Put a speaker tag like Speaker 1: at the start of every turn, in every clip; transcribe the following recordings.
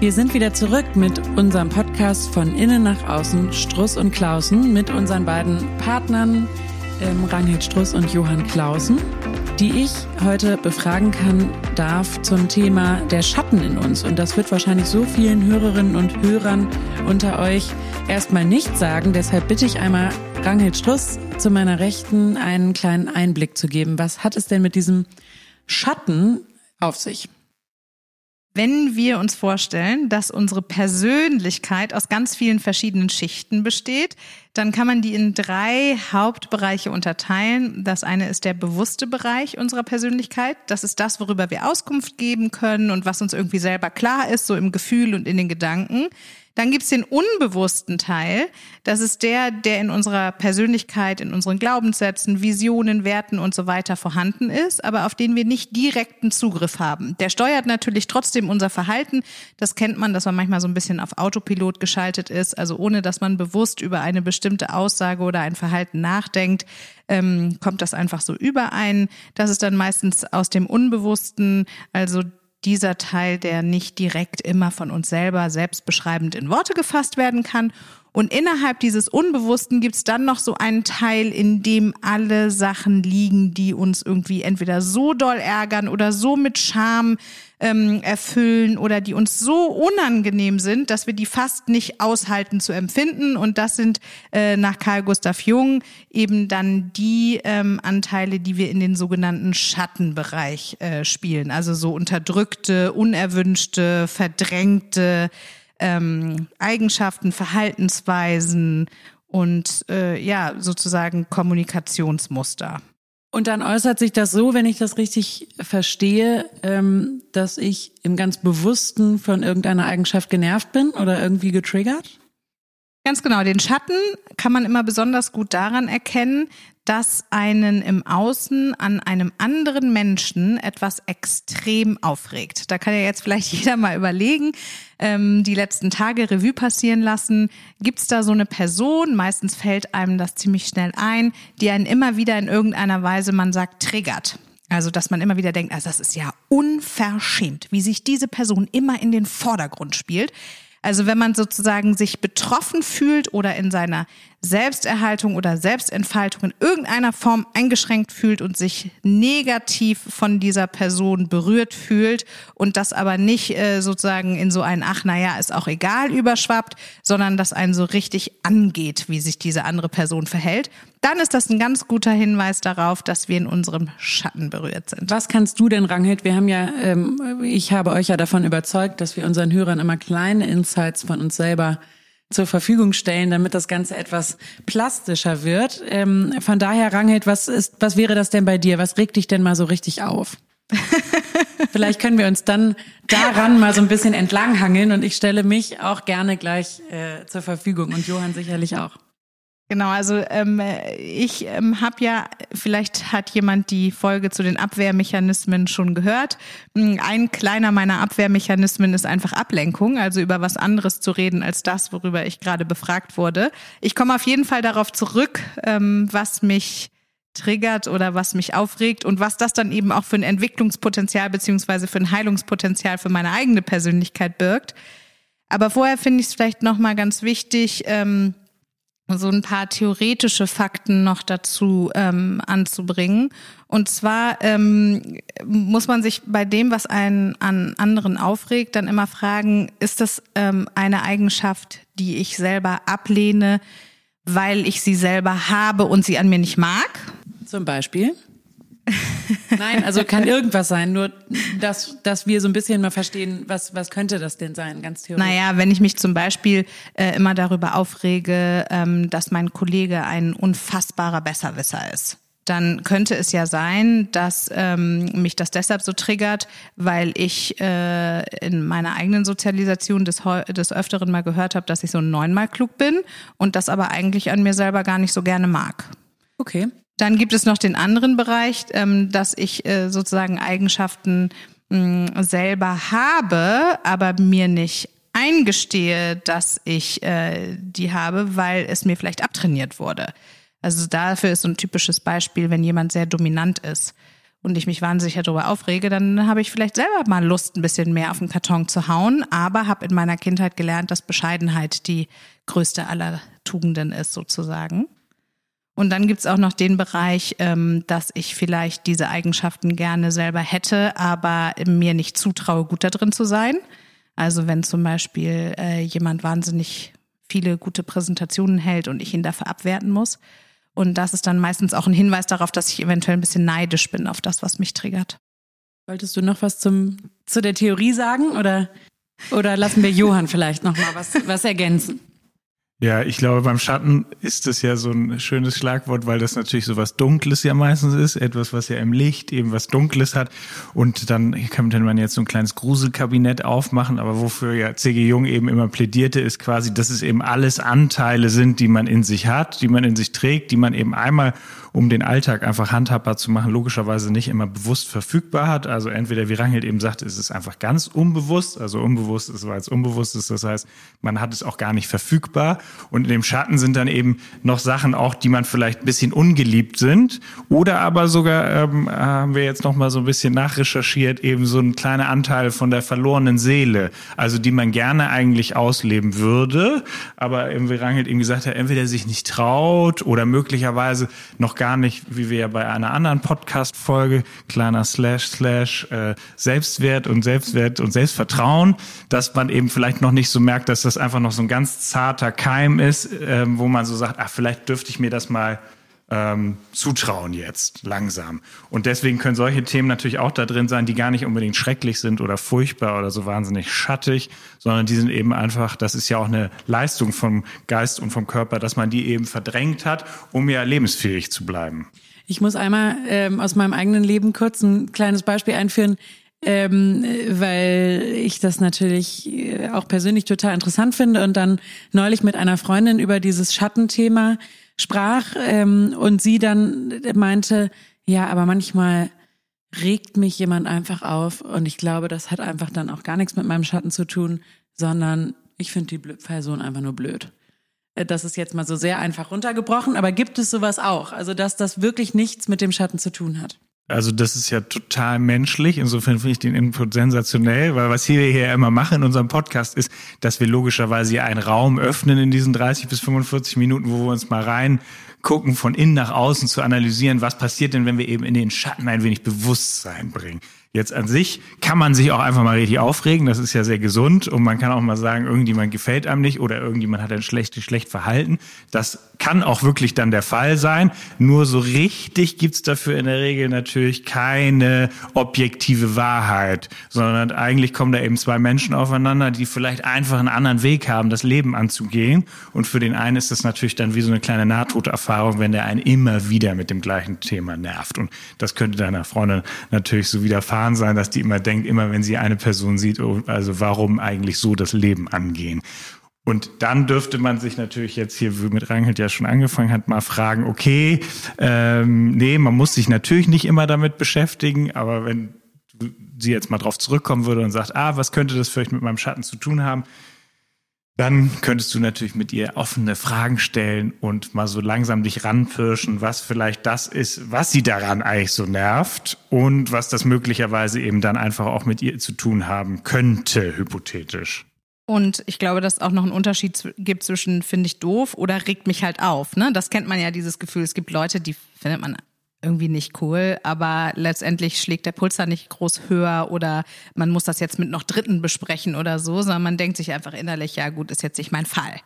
Speaker 1: Wir sind wieder zurück mit unserem Podcast von innen nach außen, Struss und Klausen, mit unseren beiden Partnern ähm, Ranghild Struss und Johann Klausen, die ich heute befragen kann, darf zum Thema der Schatten in uns. Und das wird wahrscheinlich so vielen Hörerinnen und Hörern unter euch erstmal nicht sagen. Deshalb bitte ich einmal Ranghild Struss zu meiner Rechten einen kleinen Einblick zu geben. Was hat es denn mit diesem Schatten auf sich?
Speaker 2: Wenn wir uns vorstellen, dass unsere Persönlichkeit aus ganz vielen verschiedenen Schichten besteht, dann kann man die in drei Hauptbereiche unterteilen. Das eine ist der bewusste Bereich unserer Persönlichkeit. Das ist das, worüber wir Auskunft geben können und was uns irgendwie selber klar ist, so im Gefühl und in den Gedanken. Dann gibt's den unbewussten Teil. Das ist der, der in unserer Persönlichkeit, in unseren Glaubenssätzen, Visionen, Werten und so weiter vorhanden ist, aber auf den wir nicht direkten Zugriff haben. Der steuert natürlich trotzdem unser Verhalten. Das kennt man, dass man manchmal so ein bisschen auf Autopilot geschaltet ist, also ohne dass man bewusst über eine bestimmte Aussage oder ein Verhalten nachdenkt, ähm, kommt das einfach so überein. Das ist dann meistens aus dem Unbewussten, also dieser Teil, der nicht direkt immer von uns selber selbstbeschreibend in Worte gefasst werden kann. Und innerhalb dieses Unbewussten gibt's dann noch so einen Teil, in dem alle Sachen liegen, die uns irgendwie entweder so doll ärgern oder so mit Scham ähm, erfüllen oder die uns so unangenehm sind, dass wir die fast nicht aushalten zu empfinden. Und das sind äh, nach Carl Gustav Jung eben dann die ähm, Anteile, die wir in den sogenannten Schattenbereich äh, spielen. Also so unterdrückte, unerwünschte, verdrängte ähm, Eigenschaften, Verhaltensweisen und äh, ja, sozusagen Kommunikationsmuster.
Speaker 1: Und dann äußert sich das so, wenn ich das richtig verstehe, ähm, dass ich im ganz Bewussten von irgendeiner Eigenschaft genervt bin oder irgendwie getriggert?
Speaker 2: Ganz genau. Den Schatten kann man immer besonders gut daran erkennen, dass einen im Außen an einem anderen Menschen etwas extrem aufregt. Da kann ja jetzt vielleicht jeder mal überlegen, ähm, die letzten Tage Revue passieren lassen. Gibt es da so eine Person, meistens fällt einem das ziemlich schnell ein, die einen immer wieder in irgendeiner Weise, man sagt, triggert. Also, dass man immer wieder denkt, also das ist ja unverschämt, wie sich diese Person immer in den Vordergrund spielt. Also wenn man sozusagen sich betroffen fühlt oder in seiner Selbsterhaltung oder Selbstentfaltung in irgendeiner Form eingeschränkt fühlt und sich negativ von dieser Person berührt fühlt und das aber nicht äh, sozusagen in so ein Ach, naja, ist auch egal überschwappt, sondern dass einen so richtig angeht, wie sich diese andere Person verhält, dann ist das ein ganz guter Hinweis darauf, dass wir in unserem Schatten berührt sind.
Speaker 1: Was kannst du denn, Ranghild? Wir haben ja, ähm, ich habe euch ja davon überzeugt, dass wir unseren Hörern immer kleine Insights von uns selber zur Verfügung stellen, damit das Ganze etwas plastischer wird. Ähm, von daher, Ranghild, was ist, was wäre das denn bei dir? Was regt dich denn mal so richtig auf? Vielleicht können wir uns dann daran mal so ein bisschen entlanghangeln und ich stelle mich auch gerne gleich äh, zur Verfügung und Johann sicherlich auch.
Speaker 2: Genau, also ähm, ich ähm, habe ja, vielleicht hat jemand die Folge zu den Abwehrmechanismen schon gehört. Hm, ein kleiner meiner Abwehrmechanismen ist einfach Ablenkung, also über was anderes zu reden als das, worüber ich gerade befragt wurde. Ich komme auf jeden Fall darauf zurück, ähm, was mich triggert oder was mich aufregt und was das dann eben auch für ein Entwicklungspotenzial beziehungsweise für ein Heilungspotenzial für meine eigene Persönlichkeit birgt. Aber vorher finde ich es vielleicht nochmal ganz wichtig, ähm, so ein paar theoretische Fakten noch dazu ähm, anzubringen. Und zwar ähm, muss man sich bei dem, was einen an anderen aufregt, dann immer fragen, ist das ähm, eine Eigenschaft, die ich selber ablehne, weil ich sie selber habe und sie an mir nicht mag?
Speaker 1: Zum Beispiel? Nein, also kann irgendwas sein, nur dass, dass wir so ein bisschen mal verstehen, was, was könnte das denn sein, ganz theoretisch.
Speaker 2: Naja, wenn ich mich zum Beispiel äh, immer darüber aufrege, ähm, dass mein Kollege ein unfassbarer Besserwisser ist dann könnte es ja sein, dass ähm, mich das deshalb so triggert, weil ich äh, in meiner eigenen Sozialisation des, des Öfteren mal gehört habe, dass ich so neunmal klug bin und das aber eigentlich an mir selber gar nicht so gerne mag.
Speaker 1: Okay.
Speaker 2: Dann gibt es noch den anderen Bereich, ähm, dass ich äh, sozusagen Eigenschaften selber habe, aber mir nicht eingestehe, dass ich äh, die habe, weil es mir vielleicht abtrainiert wurde. Also dafür ist so ein typisches Beispiel, wenn jemand sehr dominant ist und ich mich wahnsinnig darüber aufrege, dann habe ich vielleicht selber mal Lust, ein bisschen mehr auf den Karton zu hauen, aber habe in meiner Kindheit gelernt, dass Bescheidenheit die größte aller Tugenden ist, sozusagen. Und dann gibt's auch noch den Bereich, ähm, dass ich vielleicht diese Eigenschaften gerne selber hätte, aber mir nicht zutraue, gut da drin zu sein. Also wenn zum Beispiel äh, jemand wahnsinnig viele gute Präsentationen hält und ich ihn dafür abwerten muss. Und das ist dann meistens auch ein Hinweis darauf, dass ich eventuell ein bisschen neidisch bin auf das, was mich triggert.
Speaker 1: Wolltest du noch was zum, zu der Theorie sagen oder, oder lassen wir Johann vielleicht noch mal was, was ergänzen?
Speaker 3: Ja, ich glaube, beim Schatten ist das ja so ein schönes Schlagwort, weil das natürlich so was Dunkles ja meistens ist, etwas, was ja im Licht eben was Dunkles hat. Und dann könnte man jetzt so ein kleines Gruselkabinett aufmachen, aber wofür ja C.G. Jung eben immer plädierte, ist quasi, dass es eben alles Anteile sind, die man in sich hat, die man in sich trägt, die man eben einmal um den Alltag einfach handhabbar zu machen, logischerweise nicht immer bewusst verfügbar hat. Also entweder, wie Rangel eben sagt, ist es einfach ganz unbewusst, also unbewusst ist, weil es unbewusst ist. Das heißt, man hat es auch gar nicht verfügbar. Und in dem Schatten sind dann eben noch Sachen auch, die man vielleicht ein bisschen ungeliebt sind. Oder aber sogar, ähm, haben wir jetzt noch mal so ein bisschen nachrecherchiert, eben so ein kleiner Anteil von der verlorenen Seele. Also die man gerne eigentlich ausleben würde. Aber eben, wie Rangel eben gesagt hat, entweder sich nicht traut oder möglicherweise noch gar nicht, wie wir ja bei einer anderen Podcast-Folge, kleiner Slash, Slash, äh, Selbstwert und Selbstwert und Selbstvertrauen, dass man eben vielleicht noch nicht so merkt, dass das einfach noch so ein ganz zarter Keim ist, äh, wo man so sagt, ach, vielleicht dürfte ich mir das mal ähm, zutrauen jetzt langsam. Und deswegen können solche Themen natürlich auch da drin sein, die gar nicht unbedingt schrecklich sind oder furchtbar oder so wahnsinnig schattig, sondern die sind eben einfach, das ist ja auch eine Leistung vom Geist und vom Körper, dass man die eben verdrängt hat, um ja lebensfähig zu bleiben.
Speaker 1: Ich muss einmal ähm, aus meinem eigenen Leben kurz ein kleines Beispiel einführen. Ähm, weil ich das natürlich äh, auch persönlich total interessant finde und dann neulich mit einer Freundin über dieses Schattenthema sprach ähm, und sie dann meinte, ja, aber manchmal regt mich jemand einfach auf und ich glaube, das hat einfach dann auch gar nichts mit meinem Schatten zu tun, sondern ich finde die Person einfach nur blöd. Äh, das ist jetzt mal so sehr einfach runtergebrochen, aber gibt es sowas auch? Also, dass das wirklich nichts mit dem Schatten zu tun hat?
Speaker 3: Also das ist ja total menschlich. Insofern finde ich den Input sensationell, weil was wir hier immer machen in unserem Podcast ist, dass wir logischerweise einen Raum öffnen in diesen 30 bis 45 Minuten, wo wir uns mal rein gucken, von innen nach außen zu analysieren, was passiert denn, wenn wir eben in den Schatten ein wenig Bewusstsein bringen. Jetzt an sich kann man sich auch einfach mal richtig aufregen, das ist ja sehr gesund und man kann auch mal sagen, irgendjemand gefällt einem nicht oder irgendjemand hat ein schlechtes, schlecht Verhalten. Das kann auch wirklich dann der Fall sein. Nur so richtig gibt's dafür in der Regel natürlich keine objektive Wahrheit, sondern eigentlich kommen da eben zwei Menschen aufeinander, die vielleicht einfach einen anderen Weg haben, das Leben anzugehen. Und für den einen ist das natürlich dann wie so eine kleine Nahtoderfahrung, wenn der einen immer wieder mit dem gleichen Thema nervt. Und das könnte deiner Freundin natürlich so widerfahren erfahren sein, dass die immer denkt, immer wenn sie eine Person sieht, oh, also warum eigentlich so das Leben angehen. Und dann dürfte man sich natürlich jetzt hier, wie mit Rangelt ja schon angefangen hat, mal fragen, okay, ähm, nee, man muss sich natürlich nicht immer damit beschäftigen, aber wenn sie jetzt mal drauf zurückkommen würde und sagt, ah, was könnte das vielleicht mit meinem Schatten zu tun haben, dann könntest du natürlich mit ihr offene Fragen stellen und mal so langsam dich ranpirschen, was vielleicht das ist, was sie daran eigentlich so nervt und was das möglicherweise eben dann einfach auch mit ihr zu tun haben könnte, hypothetisch.
Speaker 2: Und ich glaube, dass es auch noch einen Unterschied gibt zwischen finde ich doof oder regt mich halt auf. Ne? Das kennt man ja, dieses Gefühl. Es gibt Leute, die findet man irgendwie nicht cool, aber letztendlich schlägt der Puls da nicht groß höher oder man muss das jetzt mit noch Dritten besprechen oder so, sondern man denkt sich einfach innerlich, ja gut, ist jetzt nicht mein Fall.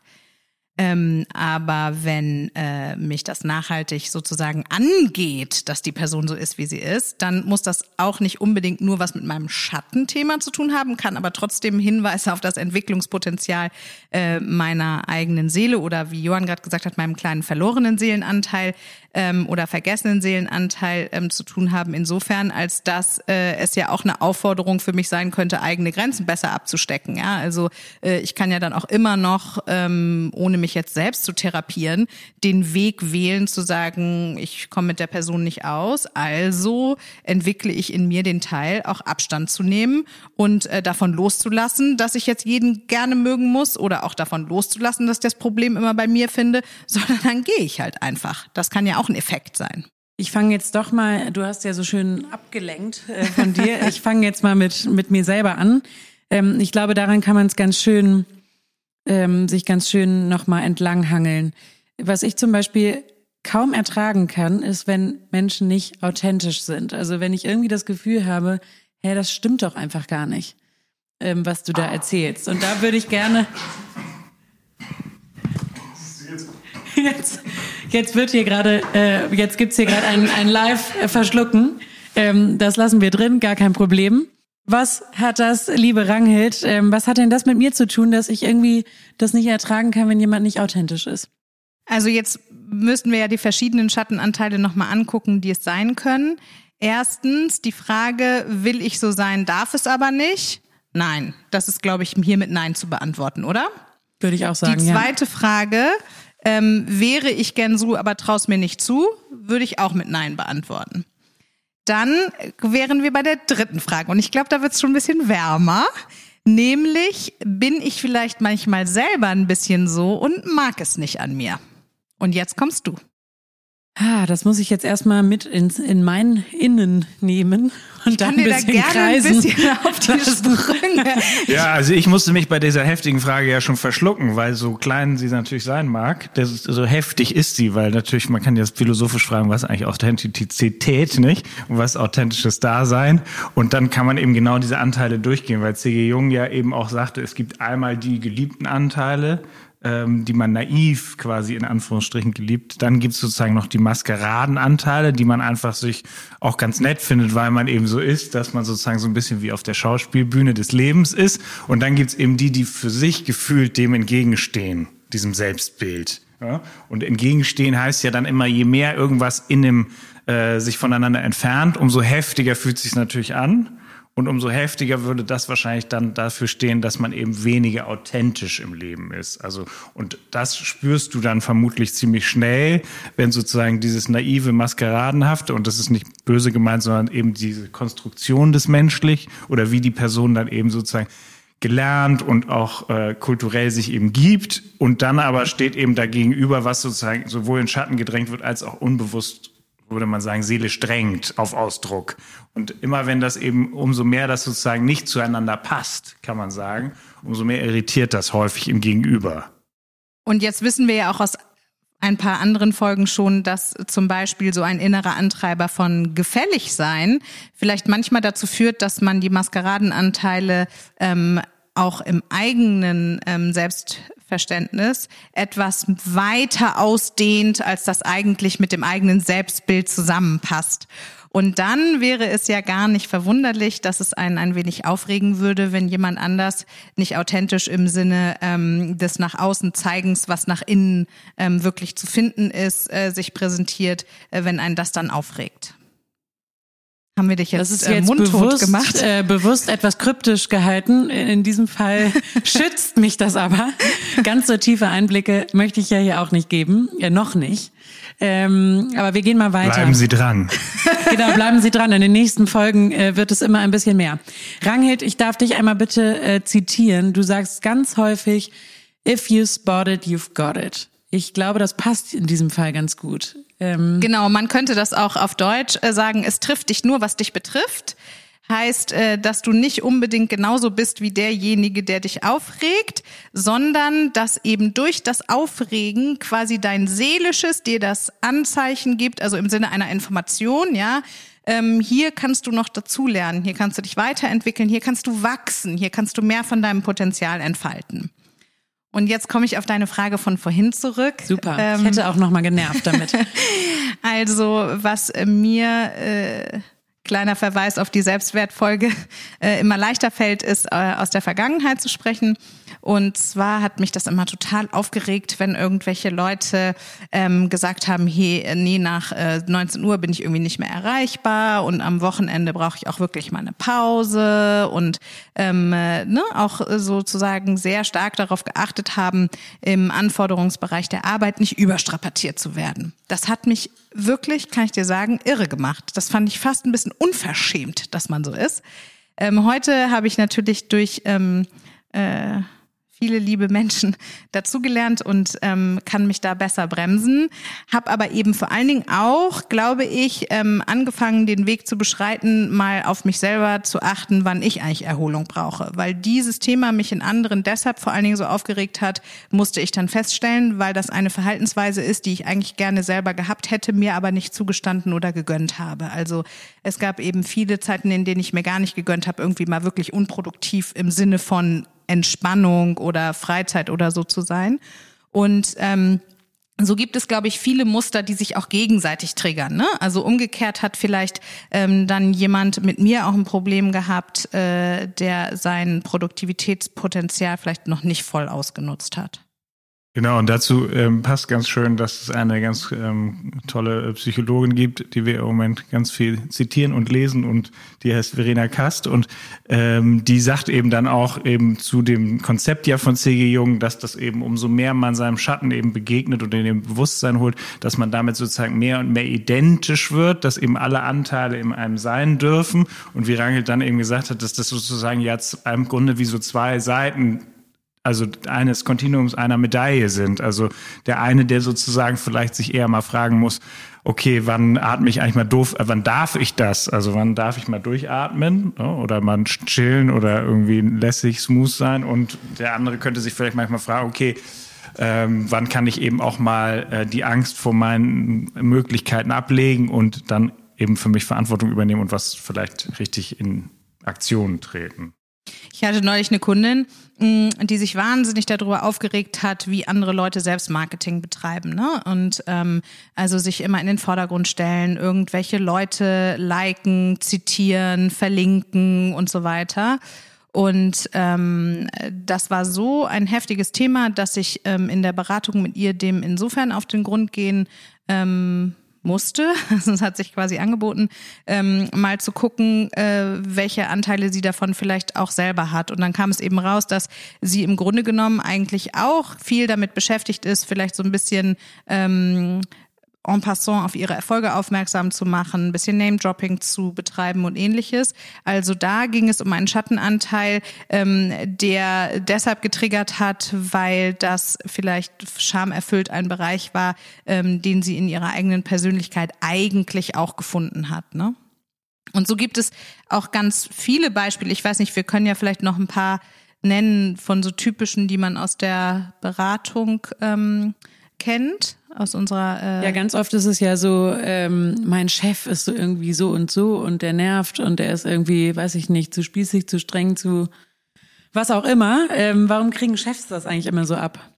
Speaker 2: Ähm, aber wenn äh, mich das nachhaltig sozusagen angeht, dass die Person so ist, wie sie ist, dann muss das auch nicht unbedingt nur was mit meinem Schattenthema zu tun haben, kann aber trotzdem Hinweise auf das Entwicklungspotenzial äh, meiner eigenen Seele oder wie Johann gerade gesagt hat, meinem kleinen verlorenen Seelenanteil ähm, oder vergessenen Seelenanteil ähm, zu tun haben. Insofern, als dass äh, es ja auch eine Aufforderung für mich sein könnte, eigene Grenzen besser abzustecken. Ja, also äh, ich kann ja dann auch immer noch ähm, ohne mich jetzt selbst zu therapieren, den Weg wählen zu sagen, ich komme mit der Person nicht aus, also entwickle ich in mir den Teil, auch Abstand zu nehmen und äh, davon loszulassen, dass ich jetzt jeden gerne mögen muss oder auch davon loszulassen, dass ich das Problem immer bei mir finde, sondern dann gehe ich halt einfach. Das kann ja auch ein Effekt sein.
Speaker 1: Ich fange jetzt doch mal, du hast ja so schön abgelenkt äh, von dir. Ich fange jetzt mal mit, mit mir selber an. Ähm, ich glaube, daran kann man es ganz schön, ähm, sich ganz schön nochmal entlanghangeln. Was ich zum Beispiel kaum ertragen kann, ist, wenn Menschen nicht authentisch sind. Also wenn ich irgendwie das Gefühl habe, hä, das stimmt doch einfach gar nicht, ähm, was du da erzählst. Und da würde ich gerne. Jetzt, jetzt wird hier gerade, äh, jetzt gibt's hier gerade ein, ein Live-Verschlucken. Ähm, das lassen wir drin, gar kein Problem. Was hat das, liebe Ranghild, ähm, was hat denn das mit mir zu tun, dass ich irgendwie das nicht ertragen kann, wenn jemand nicht authentisch ist?
Speaker 2: Also jetzt müssten wir ja die verschiedenen Schattenanteile nochmal angucken, die es sein können. Erstens die Frage, will ich so sein, darf es aber nicht? Nein, das ist, glaube ich, hier mit Nein zu beantworten, oder?
Speaker 1: Würde ich auch sagen.
Speaker 2: Die zweite
Speaker 1: ja.
Speaker 2: Frage, ähm, wäre ich gern so, aber traust mir nicht zu, würde ich auch mit Nein beantworten. Dann wären wir bei der dritten Frage und ich glaube, da wird es schon ein bisschen wärmer. Nämlich, bin ich vielleicht manchmal selber ein bisschen so und mag es nicht an mir? Und jetzt kommst du.
Speaker 1: Ah, das muss ich jetzt erstmal mit ins, in mein Innen nehmen und dann ein bisschen da gerne kreisen.
Speaker 2: ein bisschen auf die Sprünge.
Speaker 3: Ja, also ich musste mich bei dieser heftigen Frage ja schon verschlucken, weil so klein sie natürlich sein mag, das, so heftig ist sie, weil natürlich, man kann jetzt philosophisch fragen, was eigentlich Authentizität, nicht? Und was authentisches Dasein. Und dann kann man eben genau diese Anteile durchgehen, weil C.G. Jung ja eben auch sagte, es gibt einmal die geliebten Anteile, ähm, die man naiv quasi in Anführungsstrichen geliebt. Dann gibt's sozusagen noch die Maskeradenanteile, die man einfach sich auch ganz nett findet, weil man eben so ist, dass man sozusagen so ein bisschen wie auf der Schauspielbühne des Lebens ist. Und dann gibt's eben die, die für sich gefühlt dem entgegenstehen, diesem Selbstbild. Ja? Und entgegenstehen heißt ja dann immer, je mehr irgendwas in dem äh, sich voneinander entfernt, umso heftiger fühlt sich natürlich an. Und umso heftiger würde das wahrscheinlich dann dafür stehen, dass man eben weniger authentisch im Leben ist. Also, und das spürst du dann vermutlich ziemlich schnell, wenn sozusagen dieses naive, maskeradenhafte, und das ist nicht böse gemeint, sondern eben diese Konstruktion des Menschlich oder wie die Person dann eben sozusagen gelernt und auch äh, kulturell sich eben gibt und dann aber steht eben dagegenüber, was sozusagen sowohl in Schatten gedrängt wird als auch unbewusst würde man sagen, seelisch drängt auf Ausdruck. Und immer wenn das eben, umso mehr das sozusagen nicht zueinander passt, kann man sagen, umso mehr irritiert das häufig im Gegenüber.
Speaker 2: Und jetzt wissen wir ja auch aus ein paar anderen Folgen schon, dass zum Beispiel so ein innerer Antreiber von gefällig sein vielleicht manchmal dazu führt, dass man die Maskeradenanteile ähm, auch im eigenen ähm, Selbstverständnis etwas weiter ausdehnt, als das eigentlich mit dem eigenen Selbstbild zusammenpasst. Und dann wäre es ja gar nicht verwunderlich, dass es einen ein wenig aufregen würde, wenn jemand anders nicht authentisch im Sinne ähm, des nach außen Zeigens, was nach innen ähm, wirklich zu finden ist, äh, sich präsentiert, äh, wenn einen das dann aufregt. Haben wir dich jetzt,
Speaker 1: das ist äh, jetzt äh, bewusst,
Speaker 2: gemacht?
Speaker 1: Äh, bewusst etwas kryptisch gehalten. In diesem Fall schützt mich das aber. Ganz so tiefe Einblicke möchte ich ja hier auch nicht geben. Ja, noch nicht. Ähm, aber wir gehen mal weiter.
Speaker 3: Bleiben Sie dran.
Speaker 1: genau, bleiben Sie dran. In den nächsten Folgen äh, wird es immer ein bisschen mehr. Ranghild, ich darf dich einmal bitte äh, zitieren. Du sagst ganz häufig, if you spot it, you've got it. Ich glaube, das passt in diesem Fall ganz gut.
Speaker 2: Ähm genau, man könnte das auch auf Deutsch äh, sagen, es trifft dich nur, was dich betrifft. Heißt, äh, dass du nicht unbedingt genauso bist wie derjenige, der dich aufregt, sondern dass eben durch das Aufregen quasi dein Seelisches dir das Anzeichen gibt, also im Sinne einer Information, ja, ähm, hier kannst du noch dazulernen, hier kannst du dich weiterentwickeln, hier kannst du wachsen, hier kannst du mehr von deinem Potenzial entfalten. Und jetzt komme ich auf deine Frage von vorhin zurück.
Speaker 1: Super. Ähm, ich hätte auch noch mal genervt damit.
Speaker 2: also was mir äh, kleiner Verweis auf die Selbstwertfolge äh, immer leichter fällt, ist äh, aus der Vergangenheit zu sprechen. Und zwar hat mich das immer total aufgeregt, wenn irgendwelche Leute ähm, gesagt haben, hey, nee, nach äh, 19 Uhr bin ich irgendwie nicht mehr erreichbar und am Wochenende brauche ich auch wirklich mal eine Pause und ähm, äh, ne, auch sozusagen sehr stark darauf geachtet haben, im Anforderungsbereich der Arbeit nicht überstrapaziert zu werden. Das hat mich wirklich, kann ich dir sagen, irre gemacht. Das fand ich fast ein bisschen unverschämt, dass man so ist. Ähm, heute habe ich natürlich durch ähm, äh, viele liebe Menschen dazugelernt und ähm, kann mich da besser bremsen. Hab aber eben vor allen Dingen auch, glaube ich, ähm, angefangen, den Weg zu beschreiten, mal auf mich selber zu achten, wann ich eigentlich Erholung brauche. Weil dieses Thema mich in anderen deshalb vor allen Dingen so aufgeregt hat, musste ich dann feststellen, weil das eine Verhaltensweise ist, die ich eigentlich gerne selber gehabt hätte, mir aber nicht zugestanden oder gegönnt habe. Also es gab eben viele Zeiten, in denen ich mir gar nicht gegönnt habe, irgendwie mal wirklich unproduktiv im Sinne von Entspannung oder Freizeit oder so zu sein. Und ähm, so gibt es, glaube ich, viele Muster, die sich auch gegenseitig triggern. Ne? Also umgekehrt hat vielleicht ähm, dann jemand mit mir auch ein Problem gehabt, äh, der sein Produktivitätspotenzial vielleicht noch nicht voll ausgenutzt hat.
Speaker 3: Genau, und dazu ähm, passt ganz schön, dass es eine ganz ähm, tolle Psychologin gibt, die wir im Moment ganz viel zitieren und lesen und die heißt Verena Kast und ähm, die sagt eben dann auch eben zu dem Konzept ja von C.G. Jung, dass das eben umso mehr man seinem Schatten eben begegnet und in dem Bewusstsein holt, dass man damit sozusagen mehr und mehr identisch wird, dass eben alle Anteile in einem sein dürfen und wie Rangel dann eben gesagt hat, dass das sozusagen jetzt im Grunde wie so zwei Seiten also eines Kontinuums einer Medaille sind. Also der eine, der sozusagen vielleicht sich eher mal fragen muss, okay, wann atme ich eigentlich mal doof, äh, wann darf ich das? Also wann darf ich mal durchatmen ne? oder mal chillen oder irgendwie lässig smooth sein? Und der andere könnte sich vielleicht manchmal fragen, okay, ähm, wann kann ich eben auch mal äh, die Angst vor meinen Möglichkeiten ablegen und dann eben für mich Verantwortung übernehmen und was vielleicht richtig in Aktion treten.
Speaker 2: Ich hatte neulich eine Kundin, mm, die sich wahnsinnig darüber aufgeregt hat, wie andere Leute Selbstmarketing betreiben. Ne? Und ähm, also sich immer in den Vordergrund stellen, irgendwelche Leute liken, zitieren, verlinken und so weiter. Und ähm, das war so ein heftiges Thema, dass ich ähm, in der Beratung mit ihr dem insofern auf den Grund gehen ähm, musste, es hat sich quasi angeboten, ähm, mal zu gucken, äh, welche Anteile sie davon vielleicht auch selber hat. Und dann kam es eben raus, dass sie im Grunde genommen eigentlich auch viel damit beschäftigt ist, vielleicht so ein bisschen ähm, en passant auf ihre Erfolge aufmerksam zu machen, ein bisschen Name-Dropping zu betreiben und ähnliches. Also da ging es um einen Schattenanteil, ähm, der deshalb getriggert hat, weil das vielleicht schamerfüllt ein Bereich war, ähm, den sie in ihrer eigenen Persönlichkeit eigentlich auch gefunden hat. Ne? Und so gibt es auch ganz viele Beispiele. Ich weiß nicht, wir können ja vielleicht noch ein paar nennen von so typischen, die man aus der Beratung ähm, kennt aus unserer.
Speaker 1: Äh ja, ganz oft ist es ja so, ähm, mein Chef ist so irgendwie so und so und der nervt und der ist irgendwie, weiß ich nicht, zu spießig, zu streng, zu was auch immer. Ähm, warum kriegen Chefs das eigentlich immer so ab?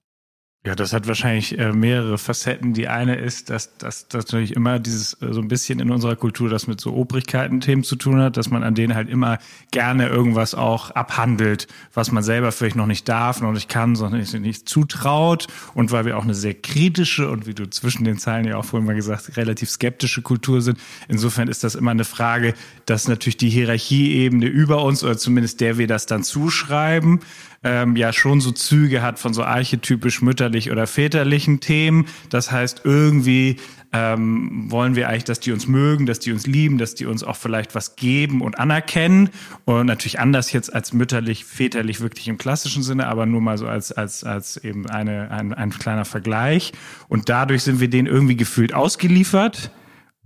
Speaker 3: Ja, das hat wahrscheinlich äh, mehrere Facetten. Die eine ist, dass das natürlich immer dieses äh, so ein bisschen in unserer Kultur das mit so Obrigkeiten-Themen zu tun hat, dass man an denen halt immer gerne irgendwas auch abhandelt, was man selber vielleicht noch nicht darf, noch nicht kann, sondern nicht, nicht zutraut. Und weil wir auch eine sehr kritische und wie du zwischen den Zeilen ja auch vorhin mal gesagt, relativ skeptische Kultur sind. Insofern ist das immer eine Frage, dass natürlich die Hierarchieebene über uns oder zumindest der wir das dann zuschreiben, ähm, ja schon so Züge hat von so archetypisch mütterlich oder väterlichen Themen. Das heißt, irgendwie ähm, wollen wir eigentlich, dass die uns mögen, dass die uns lieben, dass die uns auch vielleicht was geben und anerkennen. Und natürlich anders jetzt als mütterlich, väterlich wirklich im klassischen Sinne, aber nur mal so als, als, als eben eine, ein, ein kleiner Vergleich. Und dadurch sind wir denen irgendwie gefühlt ausgeliefert.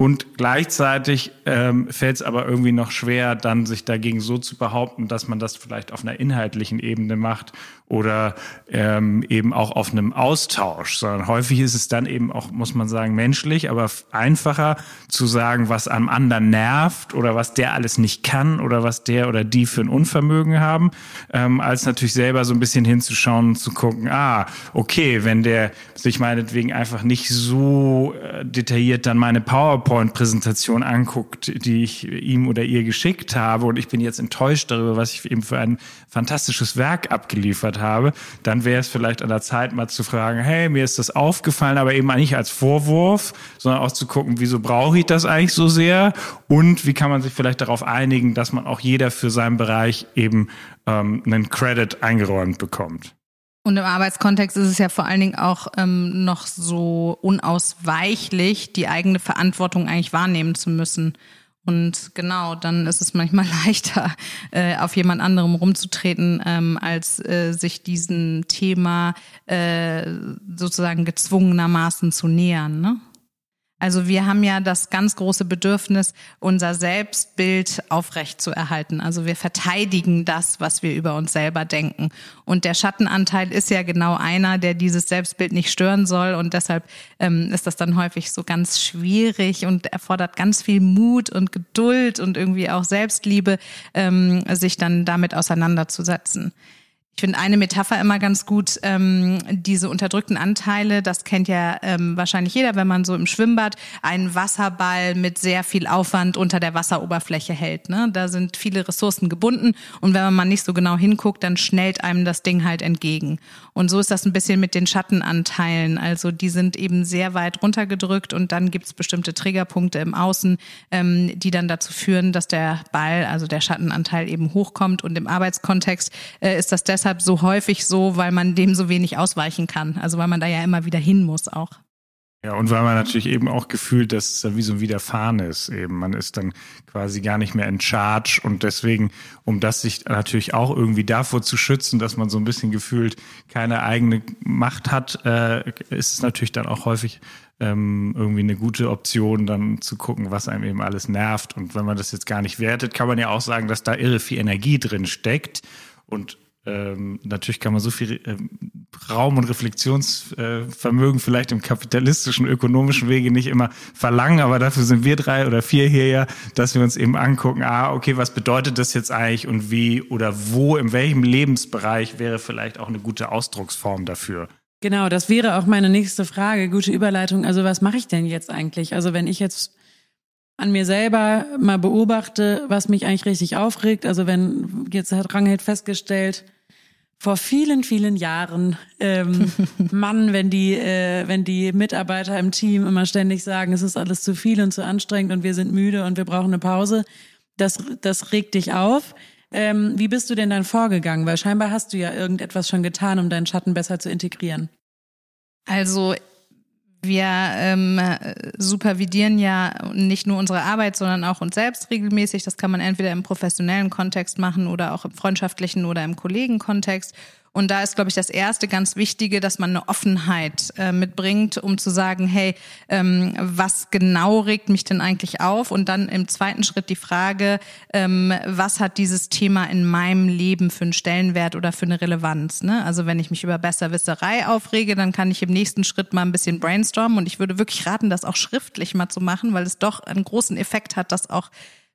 Speaker 3: Und gleichzeitig ähm, fällt es aber irgendwie noch schwer, dann sich dagegen so zu behaupten, dass man das vielleicht auf einer inhaltlichen Ebene macht oder ähm, eben auch auf einem Austausch, sondern häufig ist es dann eben auch, muss man sagen, menschlich, aber einfacher zu sagen, was am anderen nervt oder was der alles nicht kann oder was der oder die für ein Unvermögen haben, ähm, als natürlich selber so ein bisschen hinzuschauen und zu gucken, ah, okay, wenn der sich meinetwegen einfach nicht so äh, detailliert dann meine PowerPoint-Präsentation anguckt, die ich ihm oder ihr geschickt habe und ich bin jetzt enttäuscht darüber, was ich eben für ein fantastisches Werk abgeliefert habe, dann wäre es vielleicht an der Zeit, mal zu fragen, hey, mir ist das aufgefallen, aber eben nicht als Vorwurf, sondern auch zu gucken, wieso brauche ich das eigentlich so sehr und wie kann man sich vielleicht darauf einigen, dass man auch jeder für seinen Bereich eben ähm, einen Credit eingeräumt bekommt.
Speaker 2: Und im Arbeitskontext ist es ja vor allen Dingen auch ähm, noch so unausweichlich, die eigene Verantwortung eigentlich wahrnehmen zu müssen. Und genau, dann ist es manchmal leichter, äh, auf jemand anderem rumzutreten, ähm, als äh, sich diesem Thema äh, sozusagen gezwungenermaßen zu nähern. Ne? Also wir haben ja das ganz große Bedürfnis, unser Selbstbild aufrecht zu erhalten. Also wir verteidigen das, was wir über uns selber denken. Und der Schattenanteil ist ja genau einer, der dieses Selbstbild nicht stören soll. Und deshalb ähm, ist das dann häufig so ganz schwierig und erfordert ganz viel Mut und Geduld und irgendwie auch Selbstliebe, ähm, sich dann damit auseinanderzusetzen. Ich finde eine Metapher immer ganz gut, ähm, diese unterdrückten Anteile, das kennt ja ähm, wahrscheinlich jeder, wenn man so im Schwimmbad einen Wasserball mit sehr viel Aufwand unter der Wasseroberfläche hält. Ne? Da sind viele Ressourcen gebunden und wenn man mal nicht so genau hinguckt, dann schnellt einem das Ding halt entgegen. Und so ist das ein bisschen mit den Schattenanteilen. Also die sind eben sehr weit runtergedrückt und dann gibt es bestimmte Triggerpunkte im Außen, ähm, die dann dazu führen, dass der Ball, also der Schattenanteil eben hochkommt und im Arbeitskontext äh, ist das deshalb deshalb so häufig so, weil man dem so wenig ausweichen kann. Also weil man da ja immer wieder hin muss auch.
Speaker 3: Ja, und weil man natürlich eben auch gefühlt, dass es wie so ein Widerfahren ist eben. Man ist dann quasi gar nicht mehr in Charge und deswegen, um das sich natürlich auch irgendwie davor zu schützen, dass man so ein bisschen gefühlt keine eigene Macht hat, äh, ist es natürlich dann auch häufig ähm, irgendwie eine gute Option, dann zu gucken, was einem eben alles nervt. Und wenn man das jetzt gar nicht wertet, kann man ja auch sagen, dass da irre viel Energie drin steckt. Und ähm, natürlich kann man so viel ähm, Raum und Reflexionsvermögen äh, vielleicht im kapitalistischen, ökonomischen Wege nicht immer verlangen, aber dafür sind wir drei oder vier hier ja, dass wir uns eben angucken, ah, okay, was bedeutet das jetzt eigentlich und wie oder wo, in welchem Lebensbereich wäre vielleicht auch eine gute Ausdrucksform dafür.
Speaker 1: Genau, das wäre auch meine nächste Frage, gute Überleitung. Also was mache ich denn jetzt eigentlich? Also wenn ich jetzt an mir selber mal beobachte, was mich eigentlich richtig aufregt. Also wenn jetzt hat Ranghild festgestellt, vor vielen, vielen Jahren, ähm, Mann, wenn die, äh, wenn die Mitarbeiter im Team immer ständig sagen, es ist alles zu viel und zu anstrengend und wir sind müde und wir brauchen eine Pause, das, das regt dich auf. Ähm, wie bist du denn dann vorgegangen? Weil scheinbar hast du ja irgendetwas schon getan, um deinen Schatten besser zu integrieren.
Speaker 2: Also wir ähm, supervidieren ja nicht nur unsere Arbeit, sondern auch uns selbst regelmäßig. Das kann man entweder im professionellen Kontext machen oder auch im freundschaftlichen oder im Kollegenkontext. Und da ist, glaube ich, das erste ganz Wichtige, dass man eine Offenheit äh, mitbringt, um zu sagen, hey, ähm, was genau regt mich denn eigentlich auf? Und dann im zweiten Schritt die Frage, ähm, was hat dieses Thema in meinem Leben für einen Stellenwert oder für eine Relevanz? Ne? Also wenn ich mich über Besserwisserei aufrege, dann kann ich im nächsten Schritt mal ein bisschen brainstormen. Und ich würde wirklich raten, das auch schriftlich mal zu machen, weil es doch einen großen Effekt hat, das auch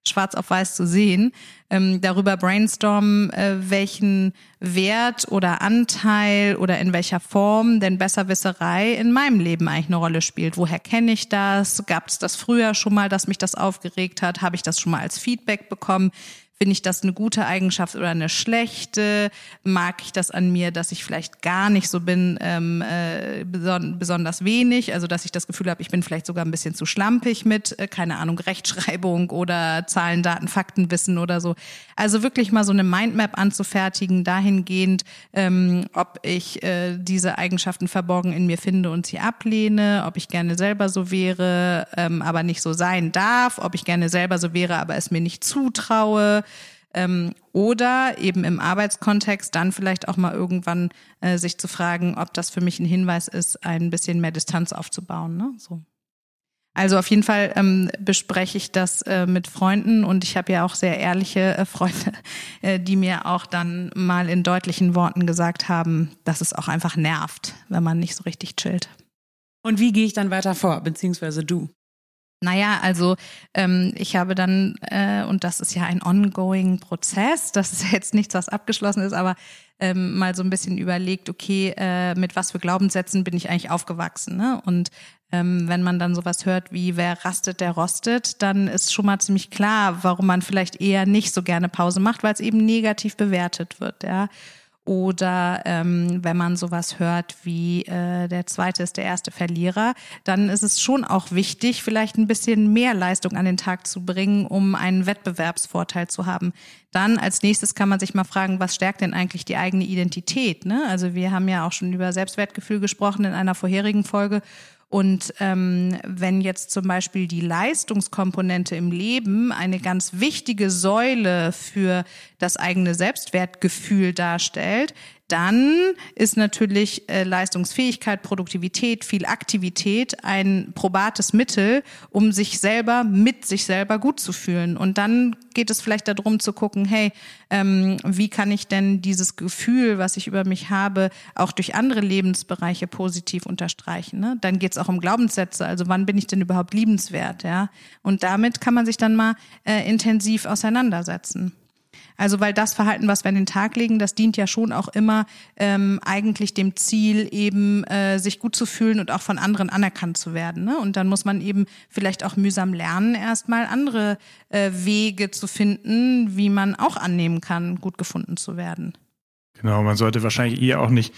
Speaker 2: schwarz auf weiß zu sehen, ähm, darüber brainstormen, äh, welchen Wert oder Anteil oder in welcher Form denn Besserwisserei in meinem Leben eigentlich eine Rolle spielt. Woher kenne ich das? Gab es das früher schon mal, dass mich das aufgeregt hat? Habe ich das schon mal als Feedback bekommen? Finde ich das eine gute Eigenschaft oder eine schlechte? Mag ich das an mir, dass ich vielleicht gar nicht so bin, ähm, äh, beson besonders wenig? Also dass ich das Gefühl habe, ich bin vielleicht sogar ein bisschen zu schlampig mit, äh, keine Ahnung, Rechtschreibung oder Zahlen, Daten, Faktenwissen oder so. Also wirklich mal so eine Mindmap anzufertigen, dahingehend, ähm, ob ich äh, diese Eigenschaften verborgen in mir finde und sie ablehne, ob ich gerne selber so wäre, ähm, aber nicht so sein darf, ob ich gerne selber so wäre, aber es mir nicht zutraue ähm, oder eben im Arbeitskontext dann vielleicht auch mal irgendwann äh, sich zu fragen, ob das für mich ein Hinweis ist, ein bisschen mehr Distanz aufzubauen. Ne? So. Also auf jeden Fall ähm, bespreche ich das äh, mit Freunden und ich habe ja auch sehr ehrliche äh, Freunde, äh, die mir auch dann mal in deutlichen Worten gesagt haben, dass es auch einfach nervt, wenn man nicht so richtig chillt.
Speaker 1: Und wie gehe ich dann weiter vor, beziehungsweise du?
Speaker 2: Naja, also ähm, ich habe dann, äh, und das ist ja ein ongoing Prozess, das ist jetzt nichts, was abgeschlossen ist, aber ähm, mal so ein bisschen überlegt, okay, äh, mit was für Glaubenssätzen bin ich eigentlich aufgewachsen? Ne? Und ähm, wenn man dann sowas hört wie, wer rastet, der rostet, dann ist schon mal ziemlich klar, warum man vielleicht eher nicht so gerne Pause macht, weil es eben negativ bewertet wird. Ja. Oder ähm, wenn man sowas hört wie äh, der zweite ist der erste Verlierer, dann ist es schon auch wichtig, vielleicht ein bisschen mehr Leistung an den Tag zu bringen, um einen Wettbewerbsvorteil zu haben. Dann als nächstes kann man sich mal fragen, was stärkt denn eigentlich die eigene Identität? Ne? Also wir haben ja auch schon über Selbstwertgefühl gesprochen in einer vorherigen Folge. Und ähm, wenn jetzt zum Beispiel die Leistungskomponente im Leben eine ganz wichtige Säule für das eigene Selbstwertgefühl darstellt, dann ist natürlich äh, Leistungsfähigkeit, Produktivität, viel Aktivität ein probates Mittel, um sich selber mit sich selber gut zu fühlen. Und dann geht es vielleicht darum zu gucken, hey, ähm, wie kann ich denn dieses Gefühl, was ich über mich habe, auch durch andere Lebensbereiche positiv unterstreichen? Ne? Dann geht es auch um Glaubenssätze. Also wann bin ich denn überhaupt liebenswert? Ja, und damit kann man sich dann mal äh, intensiv auseinandersetzen. Also weil das Verhalten, was wir an den Tag legen, das dient ja schon auch immer ähm, eigentlich dem Ziel, eben äh, sich gut zu fühlen und auch von anderen anerkannt zu werden. Ne? Und dann muss man eben vielleicht auch mühsam lernen, erstmal andere äh, Wege zu finden, wie man auch annehmen kann, gut gefunden zu werden.
Speaker 3: Genau, man sollte wahrscheinlich eher auch nicht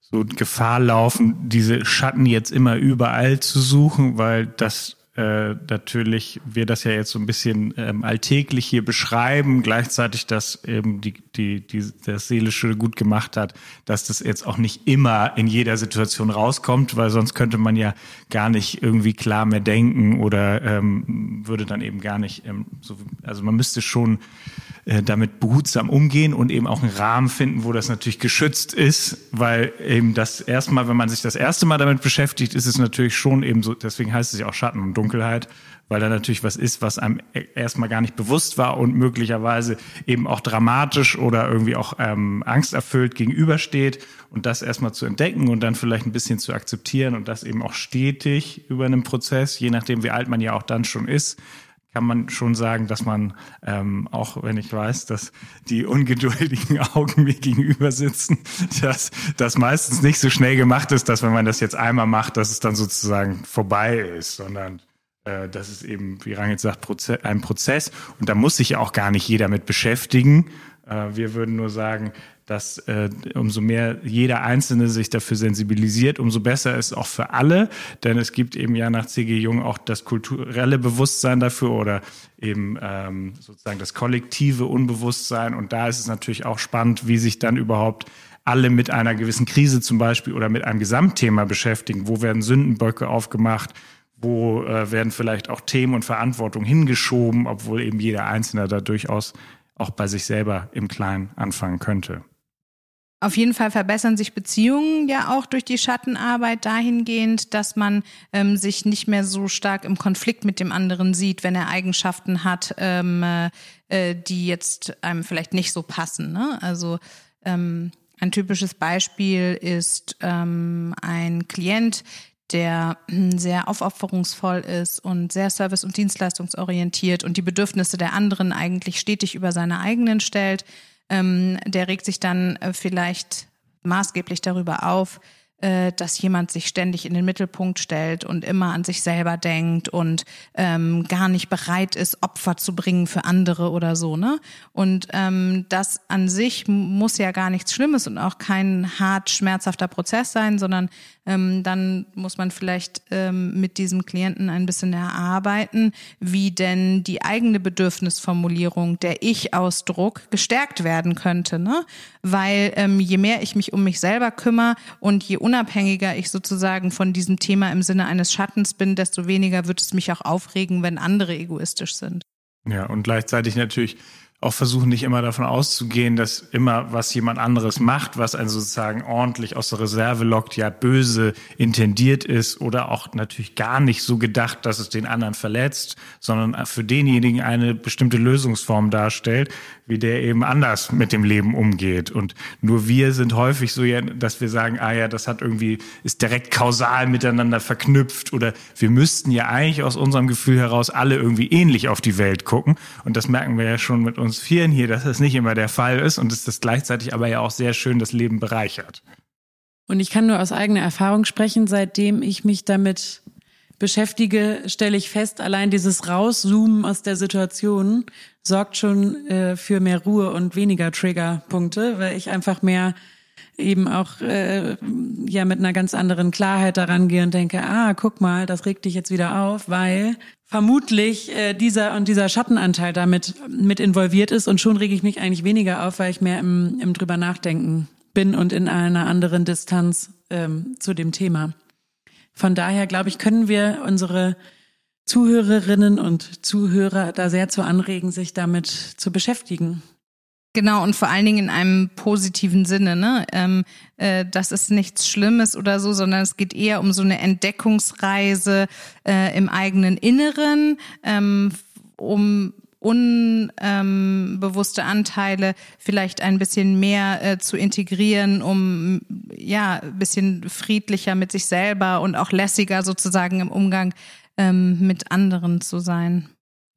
Speaker 3: so Gefahr laufen, diese Schatten jetzt immer überall zu suchen, weil das äh, natürlich wir das ja jetzt so ein bisschen ähm, alltäglich hier beschreiben, gleichzeitig, dass eben die, die, die, das Seelische gut gemacht hat, dass das jetzt auch nicht immer in jeder Situation rauskommt, weil sonst könnte man ja gar nicht irgendwie klar mehr denken oder ähm, würde dann eben gar nicht ähm, so, also man müsste schon äh, damit behutsam umgehen und eben auch einen Rahmen finden, wo das natürlich geschützt ist, weil eben das erstmal, wenn man sich das erste Mal damit beschäftigt, ist es natürlich schon eben so, deswegen heißt es ja auch Schatten und Dunkelheit, weil da natürlich was ist, was einem e-, erstmal gar nicht bewusst war und möglicherweise eben auch dramatisch oder irgendwie auch ähm, angsterfüllt gegenübersteht. Und das erstmal zu entdecken und dann vielleicht ein bisschen zu akzeptieren und das eben auch stetig über einen Prozess, je nachdem wie alt man ja auch dann schon ist, kann man schon sagen, dass man, ähm, auch wenn ich weiß, dass die ungeduldigen Augen mir gegenüber sitzen, dass das meistens nicht so schnell gemacht ist, dass wenn man das jetzt einmal macht, dass es dann sozusagen vorbei ist, sondern das ist eben, wie Rangit sagt, Proze ein Prozess. Und da muss sich auch gar nicht jeder mit beschäftigen. Äh, wir würden nur sagen, dass äh, umso mehr jeder Einzelne sich dafür sensibilisiert, umso besser ist auch für alle, denn es gibt eben ja nach C.G. Jung auch das kulturelle Bewusstsein dafür oder eben ähm, sozusagen das kollektive Unbewusstsein und da ist es natürlich auch spannend, wie sich dann überhaupt alle mit einer gewissen Krise zum Beispiel oder mit einem Gesamtthema beschäftigen. Wo werden Sündenböcke aufgemacht? Wo äh, werden vielleicht auch Themen und Verantwortung hingeschoben, obwohl eben jeder Einzelne da durchaus auch bei sich selber im Kleinen anfangen könnte.
Speaker 2: Auf jeden Fall verbessern sich Beziehungen ja auch durch die Schattenarbeit dahingehend, dass man ähm, sich nicht mehr so stark im Konflikt mit dem anderen sieht, wenn er Eigenschaften hat, ähm, äh, die jetzt einem vielleicht nicht so passen. Ne? Also ähm, ein typisches Beispiel ist ähm, ein Klient, der sehr aufopferungsvoll ist und sehr service- und dienstleistungsorientiert und die Bedürfnisse der anderen eigentlich stetig über seine eigenen stellt ähm, der regt sich dann äh, vielleicht maßgeblich darüber auf, äh, dass jemand sich ständig in den Mittelpunkt stellt und immer an sich selber denkt und ähm, gar nicht bereit ist, Opfer zu bringen für andere oder so, ne? Und ähm, das an sich muss ja gar nichts Schlimmes und auch kein hart schmerzhafter Prozess sein, sondern ähm, dann muss man vielleicht ähm, mit diesem Klienten ein bisschen erarbeiten, wie denn die eigene Bedürfnisformulierung, der Ich-Ausdruck gestärkt werden könnte, ne? Weil ähm, je mehr ich mich um mich selber kümmere und je unabhängiger ich sozusagen von diesem Thema im Sinne eines Schattens bin, desto weniger wird es mich auch aufregen, wenn andere egoistisch sind.
Speaker 3: Ja, und gleichzeitig natürlich auch versuchen nicht immer davon auszugehen, dass immer was jemand anderes macht, was einen sozusagen ordentlich aus der Reserve lockt, ja böse intendiert ist oder auch natürlich gar nicht so gedacht, dass es den anderen verletzt, sondern für denjenigen eine bestimmte Lösungsform darstellt, wie der eben anders mit dem Leben umgeht. Und nur wir sind häufig so, dass wir sagen, ah ja, das hat irgendwie, ist direkt kausal miteinander verknüpft oder wir müssten ja eigentlich aus unserem Gefühl heraus alle irgendwie ähnlich auf die Welt gucken. Und das merken wir ja schon mit uns Vieren hier, dass das nicht immer der Fall ist und dass das gleichzeitig aber ja auch sehr schön das Leben bereichert.
Speaker 1: Und ich kann nur aus eigener Erfahrung sprechen, seitdem ich mich damit beschäftige, stelle ich fest, allein dieses Rauszoomen aus der Situation sorgt schon äh, für mehr Ruhe und weniger Triggerpunkte, weil ich einfach mehr eben auch äh, ja mit einer ganz anderen Klarheit daran gehe und denke, ah, guck mal, das regt dich jetzt wieder auf, weil vermutlich äh, dieser und dieser Schattenanteil damit mit involviert ist und schon rege ich mich eigentlich weniger auf, weil ich mehr im, im drüber nachdenken bin und in einer anderen Distanz ähm, zu dem Thema. von daher, glaube ich, können wir unsere Zuhörerinnen und Zuhörer da sehr zu anregen, sich damit zu beschäftigen.
Speaker 2: Genau, und vor allen Dingen in einem positiven Sinne, ne? Ähm, äh, das ist nichts Schlimmes oder so, sondern es geht eher um so eine Entdeckungsreise äh, im eigenen Inneren, ähm, um unbewusste ähm, Anteile vielleicht ein bisschen mehr äh, zu integrieren, um ja ein bisschen friedlicher mit sich selber und auch lässiger sozusagen im Umgang ähm, mit anderen zu sein.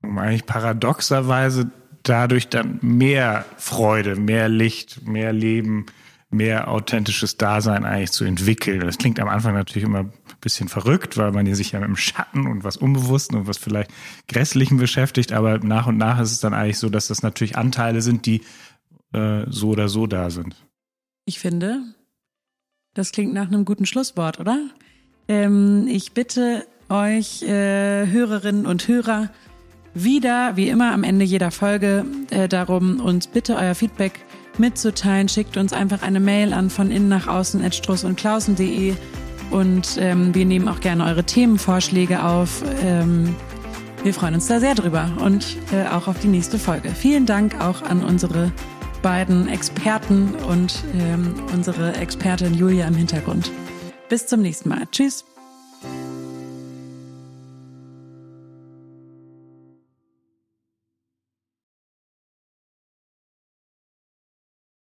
Speaker 3: Eigentlich paradoxerweise dadurch dann mehr Freude, mehr Licht, mehr Leben, mehr authentisches Dasein eigentlich zu entwickeln. Das klingt am Anfang natürlich immer ein bisschen verrückt, weil man sich ja mit dem Schatten und was Unbewussten und was vielleicht Grässlichen beschäftigt, aber nach und nach ist es dann eigentlich so, dass das natürlich Anteile sind, die äh, so oder so da sind.
Speaker 1: Ich finde, das klingt nach einem guten Schlusswort, oder? Ähm, ich bitte euch, äh, Hörerinnen und Hörer, wieder, wie immer am Ende jeder Folge, äh, darum, uns bitte euer Feedback mitzuteilen. Schickt uns einfach eine Mail an von innen nach außen at struss und klausen.de und ähm, wir nehmen auch gerne eure Themenvorschläge auf. Ähm, wir freuen uns da sehr drüber und äh, auch auf die nächste Folge. Vielen Dank auch an unsere beiden Experten und ähm, unsere Expertin Julia im Hintergrund. Bis zum nächsten Mal. Tschüss.